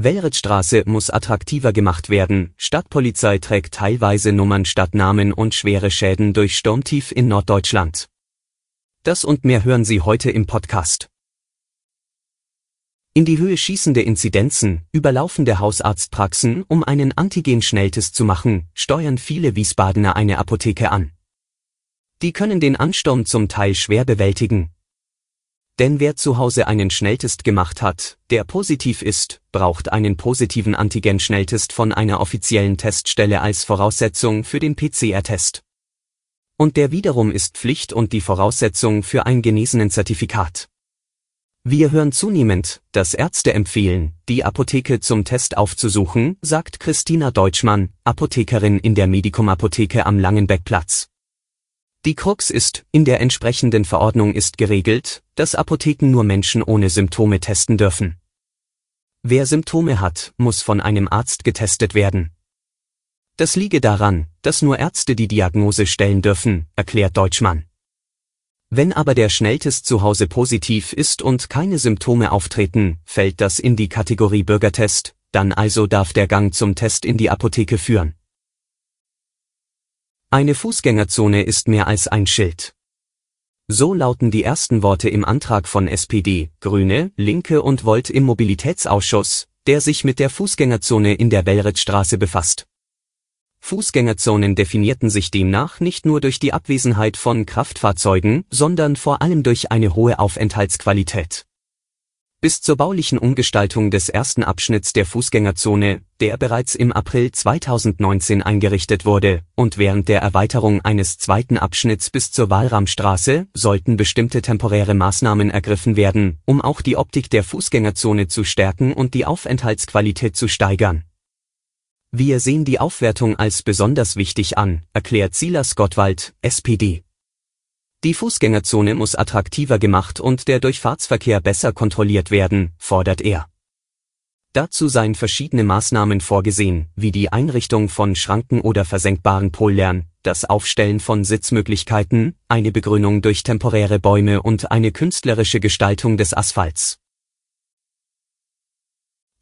Wellritzstraße muss attraktiver gemacht werden. Stadtpolizei trägt teilweise Nummern statt Namen und schwere Schäden durch Sturmtief in Norddeutschland. Das und mehr hören Sie heute im Podcast. In die Höhe schießende Inzidenzen, überlaufende Hausarztpraxen, um einen Antigen-Schnelltest zu machen, steuern viele Wiesbadener eine Apotheke an. Die können den Ansturm zum Teil schwer bewältigen, denn wer zu Hause einen Schnelltest gemacht hat, der positiv ist, braucht einen positiven Antigen-Schnelltest von einer offiziellen Teststelle als Voraussetzung für den PCR-Test. Und der wiederum ist Pflicht und die Voraussetzung für ein genesenen Zertifikat. Wir hören zunehmend, dass Ärzte empfehlen, die Apotheke zum Test aufzusuchen, sagt Christina Deutschmann, Apothekerin in der Medikum Apotheke am Langenbeckplatz. Die Krux ist, in der entsprechenden Verordnung ist geregelt, dass Apotheken nur Menschen ohne Symptome testen dürfen. Wer Symptome hat, muss von einem Arzt getestet werden. Das liege daran, dass nur Ärzte die Diagnose stellen dürfen, erklärt Deutschmann. Wenn aber der Schnelltest zu Hause positiv ist und keine Symptome auftreten, fällt das in die Kategorie Bürgertest, dann also darf der Gang zum Test in die Apotheke führen. Eine Fußgängerzone ist mehr als ein Schild. So lauten die ersten Worte im Antrag von SPD, Grüne, Linke und Volt im Mobilitätsausschuss, der sich mit der Fußgängerzone in der Wellritzstraße befasst. Fußgängerzonen definierten sich demnach nicht nur durch die Abwesenheit von Kraftfahrzeugen, sondern vor allem durch eine hohe Aufenthaltsqualität bis zur baulichen Umgestaltung des ersten Abschnitts der Fußgängerzone, der bereits im April 2019 eingerichtet wurde, und während der Erweiterung eines zweiten Abschnitts bis zur Walramstraße sollten bestimmte temporäre Maßnahmen ergriffen werden, um auch die Optik der Fußgängerzone zu stärken und die Aufenthaltsqualität zu steigern. Wir sehen die Aufwertung als besonders wichtig an, erklärt Silas Gottwald, SPD. Die Fußgängerzone muss attraktiver gemacht und der Durchfahrtsverkehr besser kontrolliert werden, fordert er. Dazu seien verschiedene Maßnahmen vorgesehen, wie die Einrichtung von Schranken oder versenkbaren Pollern, das Aufstellen von Sitzmöglichkeiten, eine Begrünung durch temporäre Bäume und eine künstlerische Gestaltung des Asphalts.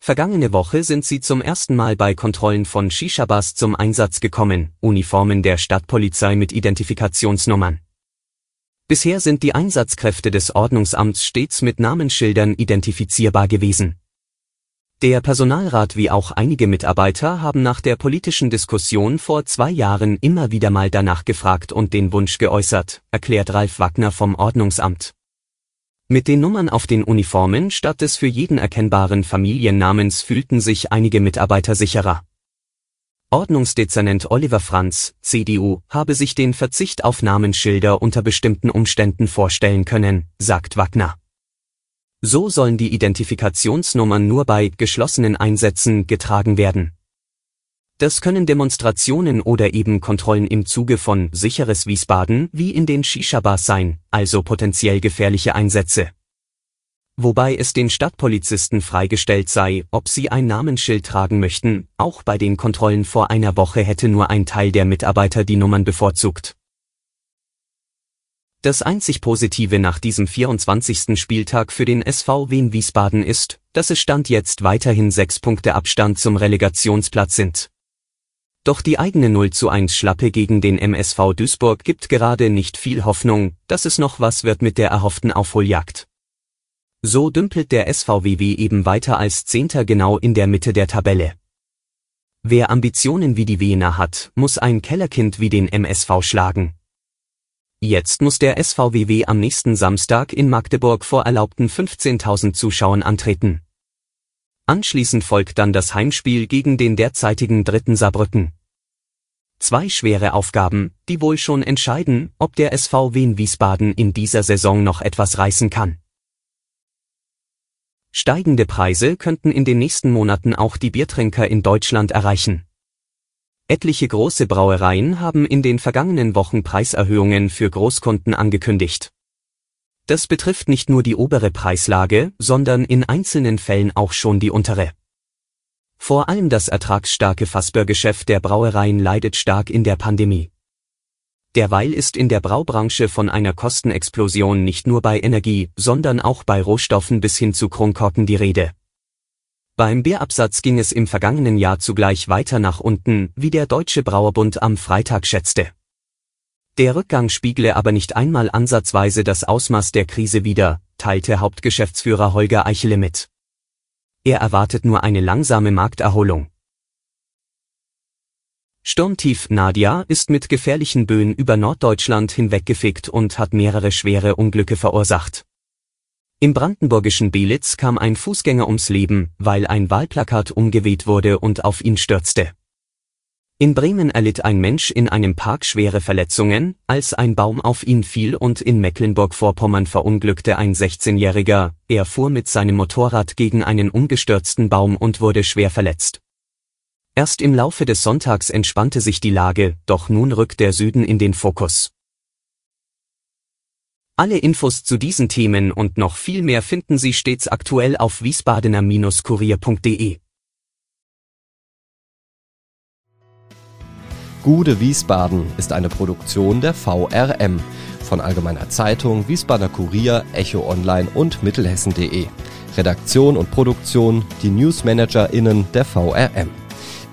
Vergangene Woche sind sie zum ersten Mal bei Kontrollen von Shishabas zum Einsatz gekommen, Uniformen der Stadtpolizei mit Identifikationsnummern. Bisher sind die Einsatzkräfte des Ordnungsamts stets mit Namensschildern identifizierbar gewesen. Der Personalrat wie auch einige Mitarbeiter haben nach der politischen Diskussion vor zwei Jahren immer wieder mal danach gefragt und den Wunsch geäußert, erklärt Ralf Wagner vom Ordnungsamt. Mit den Nummern auf den Uniformen statt des für jeden erkennbaren Familiennamens fühlten sich einige Mitarbeiter sicherer. Ordnungsdezernent Oliver Franz, CDU, habe sich den Verzicht auf Namensschilder unter bestimmten Umständen vorstellen können, sagt Wagner. So sollen die Identifikationsnummern nur bei geschlossenen Einsätzen getragen werden. Das können Demonstrationen oder eben Kontrollen im Zuge von sicheres Wiesbaden wie in den Shisha-Bars sein, also potenziell gefährliche Einsätze wobei es den Stadtpolizisten freigestellt sei, ob sie ein Namensschild tragen möchten, auch bei den Kontrollen vor einer Woche hätte nur ein Teil der Mitarbeiter die Nummern bevorzugt. Das einzig Positive nach diesem 24. Spieltag für den SV Wien Wiesbaden ist, dass es Stand jetzt weiterhin sechs Punkte Abstand zum Relegationsplatz sind. Doch die eigene 0 zu 1 Schlappe gegen den MSV Duisburg gibt gerade nicht viel Hoffnung, dass es noch was wird mit der erhofften Aufholjagd. So dümpelt der SVWW eben weiter als Zehnter genau in der Mitte der Tabelle. Wer Ambitionen wie die Wiener hat, muss ein Kellerkind wie den MSV schlagen. Jetzt muss der SVWW am nächsten Samstag in Magdeburg vor erlaubten 15.000 Zuschauern antreten. Anschließend folgt dann das Heimspiel gegen den derzeitigen dritten Saarbrücken. Zwei schwere Aufgaben, die wohl schon entscheiden, ob der SV Wien Wiesbaden in dieser Saison noch etwas reißen kann. Steigende Preise könnten in den nächsten Monaten auch die Biertrinker in Deutschland erreichen. Etliche große Brauereien haben in den vergangenen Wochen Preiserhöhungen für Großkunden angekündigt. Das betrifft nicht nur die obere Preislage, sondern in einzelnen Fällen auch schon die untere. Vor allem das ertragsstarke Fassbörgeschäft der Brauereien leidet stark in der Pandemie. Derweil ist in der Braubranche von einer Kostenexplosion nicht nur bei Energie, sondern auch bei Rohstoffen bis hin zu Kronkorken die Rede. Beim Bierabsatz ging es im vergangenen Jahr zugleich weiter nach unten, wie der Deutsche Brauerbund am Freitag schätzte. Der Rückgang spiegle aber nicht einmal ansatzweise das Ausmaß der Krise wider, teilte Hauptgeschäftsführer Holger Eichele mit. Er erwartet nur eine langsame Markterholung. Sturmtief Nadia ist mit gefährlichen Böen über Norddeutschland hinweggefegt und hat mehrere schwere Unglücke verursacht. Im brandenburgischen Belitz kam ein Fußgänger ums Leben, weil ein Wahlplakat umgeweht wurde und auf ihn stürzte. In Bremen erlitt ein Mensch in einem Park schwere Verletzungen, als ein Baum auf ihn fiel und in Mecklenburg-Vorpommern verunglückte ein 16-Jähriger, er fuhr mit seinem Motorrad gegen einen umgestürzten Baum und wurde schwer verletzt. Erst im Laufe des Sonntags entspannte sich die Lage, doch nun rückt der Süden in den Fokus. Alle Infos zu diesen Themen und noch viel mehr finden Sie stets aktuell auf wiesbadener-kurier.de. Gude Wiesbaden ist eine Produktion der VRM von Allgemeiner Zeitung, Wiesbadener Kurier, Echo Online und Mittelhessen.de. Redaktion und Produktion die NewsmanagerInnen der VRM.